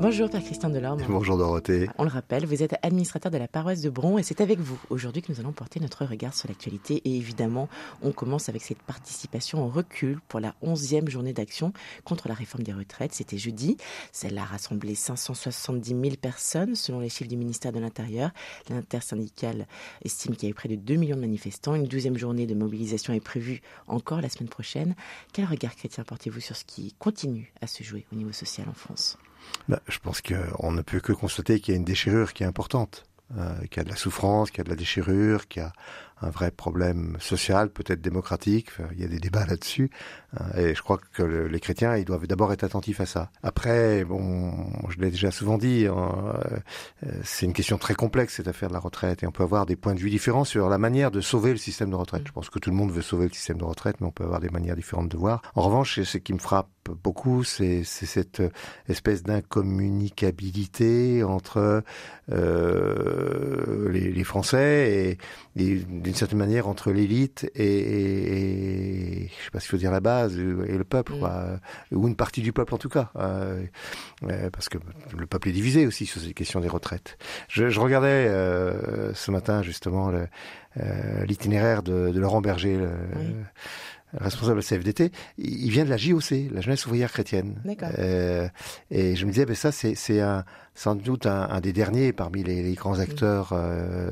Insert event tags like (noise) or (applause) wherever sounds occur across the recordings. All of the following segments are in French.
Bonjour Père Christian Delorme. Bonjour Dorothée. On le rappelle, vous êtes administrateur de la paroisse de Bron et c'est avec vous aujourd'hui que nous allons porter notre regard sur l'actualité. Et évidemment, on commence avec cette participation en recul pour la 11e journée d'action contre la réforme des retraites. C'était jeudi. Celle a rassemblé 570 000 personnes selon les chiffres du ministère de l'Intérieur. L'intersyndicale estime qu'il y a eu près de 2 millions de manifestants. Une douzième journée de mobilisation est prévue encore la semaine prochaine. Quel regard chrétien portez-vous sur ce qui continue à se jouer au niveau social en France? Bah, je pense qu'on ne peut que constater qu'il y a une déchirure qui est importante, euh, qu'il y a de la souffrance, qu'il y a de la déchirure, qu'il y a un vrai problème social, peut-être démocratique. il y a des débats là-dessus. Euh, et je crois que les chrétiens, ils doivent d'abord être attentifs à ça. Après, bon, je l'ai déjà souvent dit, hein, euh, c'est une question très complexe cette affaire de la retraite, et on peut avoir des points de vue différents sur la manière de sauver le système de retraite. Je pense que tout le monde veut sauver le système de retraite, mais on peut avoir des manières différentes de voir. En revanche, ce qui me frappe beaucoup, c'est cette espèce d'incommunicabilité entre euh, les, les, Français et, et d'une certaine manière entre l'élite et, et, et, je sais pas s'il faut dire la base et le peuple, mm. quoi, ou une partie du peuple en tout cas, euh, euh, parce que le peuple est divisé aussi sur ces questions des retraites. Je, je regardais euh, ce matin justement euh, l'itinéraire de, de, Laurent Berger. Le, responsable de la CFDT, il vient de la JOC, la jeunesse ouvrière chrétienne. Euh, et je me disais, ben ça, c'est, c'est un, sans doute un, un, des derniers parmi les, les grands acteurs euh,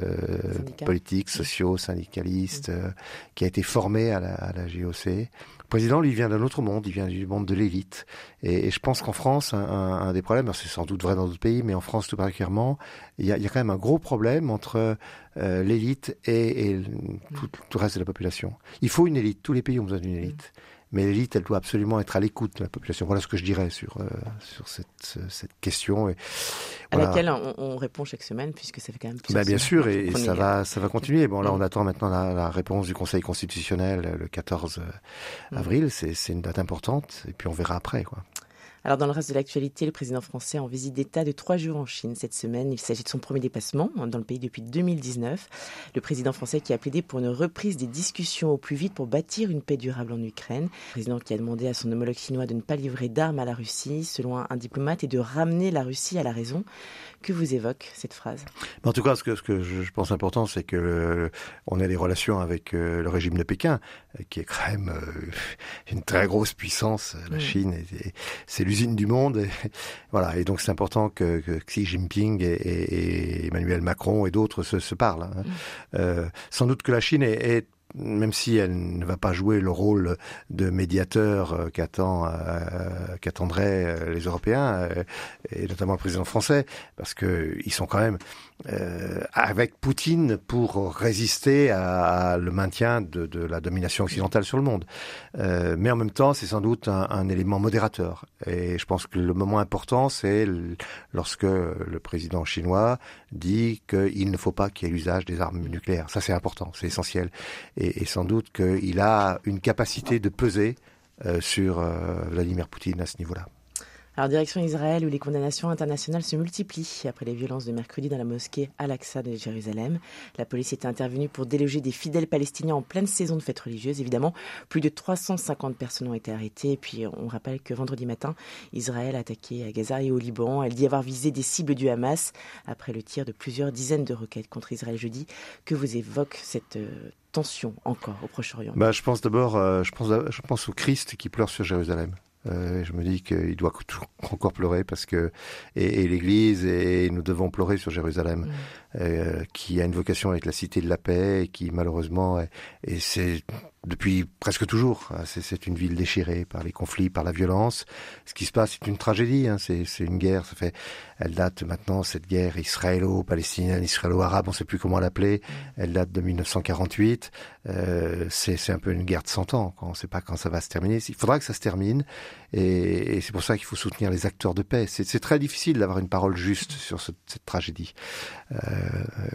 politiques, sociaux, syndicalistes, euh, qui a été formé à la, à la JOC. Le président, lui, vient d'un autre monde, il vient du monde de l'élite. Et, je pense qu'en France, un, des problèmes, c'est sans doute vrai dans d'autres pays, mais en France tout particulièrement, il y a, il y a quand même un gros problème entre euh, l'élite et, tout, tout, le reste de la population. Il faut une élite, tous les pays ont besoin d'une élite. Mais l'élite, elle doit absolument être à l'écoute de la population. Voilà ce que je dirais sur, euh, sur cette, cette question. Et, voilà. À laquelle on, on, répond chaque semaine, puisque ça fait quand même bah, Bien sûr, et, et ça, va, ça va continuer. Bon, là, on attend maintenant la, la réponse du Conseil constitutionnel le 14 avril. C'est une date importante. Et puis on verra après. Quoi. Alors dans le reste de l'actualité, le président français en visite d'État de trois jours en Chine cette semaine. Il s'agit de son premier déplacement dans le pays depuis 2019. Le président français qui a plaidé pour une reprise des discussions au plus vite pour bâtir une paix durable en Ukraine. Le président qui a demandé à son homologue chinois de ne pas livrer d'armes à la Russie, selon un diplomate, et de ramener la Russie à la raison. Que vous évoque cette phrase? En tout cas, ce que, ce que je pense important, c'est que on a des relations avec euh, le régime de Pékin, euh, qui est quand même euh, une très grosse puissance. La. Chine, c'est l'usine du monde. Et, (laughs) voilà. Et donc, c'est important que, que, Xi Jinping et, Emmanuel Macron et d'autres se, se, parlent. Hein. Sans doute que la Chine est, est même si elle ne va pas jouer le rôle de médiateur euh, qu'attend, euh, qu'attendraient euh, les Européens euh, et notamment le président français, parce que ils sont quand même euh, avec Poutine pour résister à, le maintien de, de, la domination occidentale sur le monde. Euh, mais en même temps, c'est sans doute un, un, élément modérateur. Et je pense que le moment important, c'est lorsque le président chinois dit qu'il ne faut pas qu'il y ait l'usage des armes nucléaires. Ça, c'est important, c'est essentiel. Et, sans doute qu'il a une capacité de peser euh, sur euh, Vladimir Poutine à ce niveau-là. Alors, direction Israël, où les condamnations internationales se multiplient après les violences de mercredi dans la mosquée Al-Aqsa de Jérusalem. La police était intervenue pour déloger des fidèles palestiniens en pleine saison de fêtes religieuses. Évidemment, plus de 350 personnes ont été arrêtées. Et puis, on rappelle que vendredi matin, Israël a attaqué à Gaza et au Liban. Elle dit avoir visé des cibles du Hamas après le tir de plusieurs dizaines de roquettes contre Israël jeudi. Que vous évoque cette euh, tension encore au Proche-Orient bah, Je pense d'abord, euh, je, pense, je pense au Christ qui pleure sur Jérusalem. Euh, je me dis qu'il doit encore pleurer parce que et, et l'Église et nous devons pleurer sur Jérusalem, mmh. euh, qui a une vocation avec la cité de la paix et qui malheureusement est, et c'est depuis presque toujours. Hein, c'est une ville déchirée par les conflits, par la violence. Ce qui se passe, c'est une tragédie. Hein, c'est une guerre. Ça fait, elle date maintenant cette guerre israélo-palestinienne, israélo-arabe. On ne sait plus comment l'appeler. Elle date de 1948. Euh, c'est un peu une guerre de 100 ans. Quand on ne sait pas quand ça va se terminer. Il faudra que ça se termine. Et, et c'est pour ça qu'il faut soutenir les acteurs de paix. C'est très difficile d'avoir une parole juste sur ce, cette tragédie. Euh,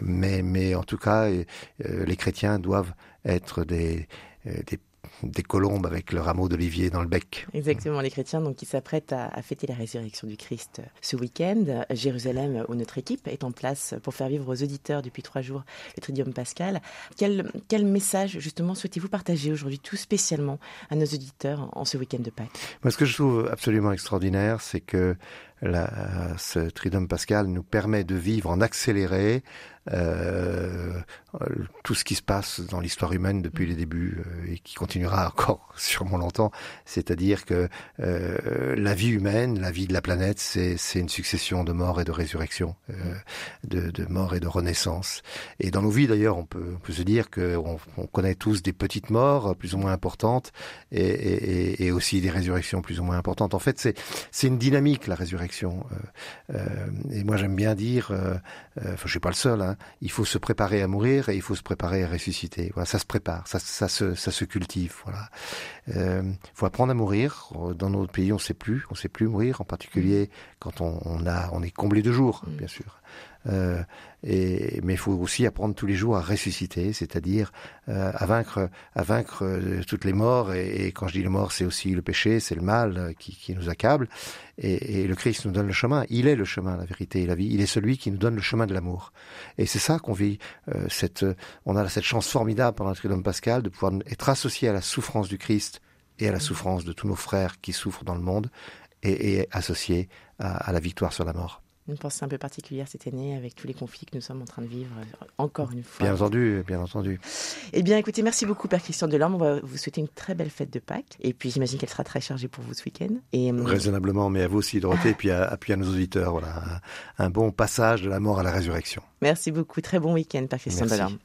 mais, mais en tout cas, euh, les chrétiens doivent être des, des des colombes avec le rameau d'olivier dans le bec. Exactement, les chrétiens donc qui s'apprêtent à, fêter la résurrection du Christ euh, ce week-end. Jérusalem, où notre équipe est en place pour faire vivre aux auditeurs depuis trois jours le Tridium Pascal. Quel, quel message justement souhaitez-vous partager aujourd'hui tout spécialement à nos auditeurs en ce week-end de Pâques? Moi, ce que je trouve absolument extraordinaire, c'est que la, ce Tridium Pascal nous permet de vivre en accéléré euh, tout ce qui se passe dans l'histoire humaine depuis les débuts euh, et qui continuera encore (laughs) sûrement longtemps. C'est-à-dire que euh, la vie humaine, la vie de la planète, c'est une succession de morts et de résurrections, euh, de, de morts et de renaissance. Et dans nos vies d'ailleurs, on peut, on peut se dire qu'on on connaît tous des petites morts plus ou moins importantes et, et, et aussi des résurrections plus ou moins importantes. En fait, c'est une dynamique la résurrection. Euh, euh, et moi, j'aime bien dire, enfin, je suis pas le seul. Hein, il faut se préparer à mourir et il faut se préparer à ressusciter. Voilà, ça se prépare, ça, ça, se, ça se cultive. Voilà. Euh, faut apprendre à mourir. Dans notre pays, on sait plus, on sait plus mourir, en particulier quand on, on a, on est comblé de jours, mm. bien sûr. Euh, et, mais il faut aussi apprendre tous les jours à ressusciter, c'est-à-dire euh, à vaincre, à vaincre euh, toutes les morts. Et, et, quand je dis les morts, c'est aussi le péché, c'est le mal euh, qui, qui nous accable. Et, et, le Christ nous donne le chemin. Il est le chemin, la vérité et la vie. Il est celui qui nous donne le chemin de l'amour. Et c'est ça qu'on vit. Euh, cette, on a cette chance formidable pendant le Triduum Pascal de pouvoir être associé à la souffrance du Christ et à la souffrance de tous nos frères qui souffrent dans le monde et, et associé à, à la victoire sur la mort une pensée un peu particulière cette année avec tous les conflits que nous sommes en train de vivre encore une fois. Bien entendu, bien entendu. Eh bien, écoutez, merci beaucoup, Père Christian Delorme. On va vous souhaiter une très belle fête de Pâques. Et puis, j'imagine qu'elle sera très chargée pour vous ce week-end. Et, euh, Raisonnablement, mais à vous aussi, Dorothée, et puis à, puis à nos auditeurs. Voilà, un bon passage de la mort à la résurrection. Merci beaucoup. Très bon week-end, Père Christian Delorme.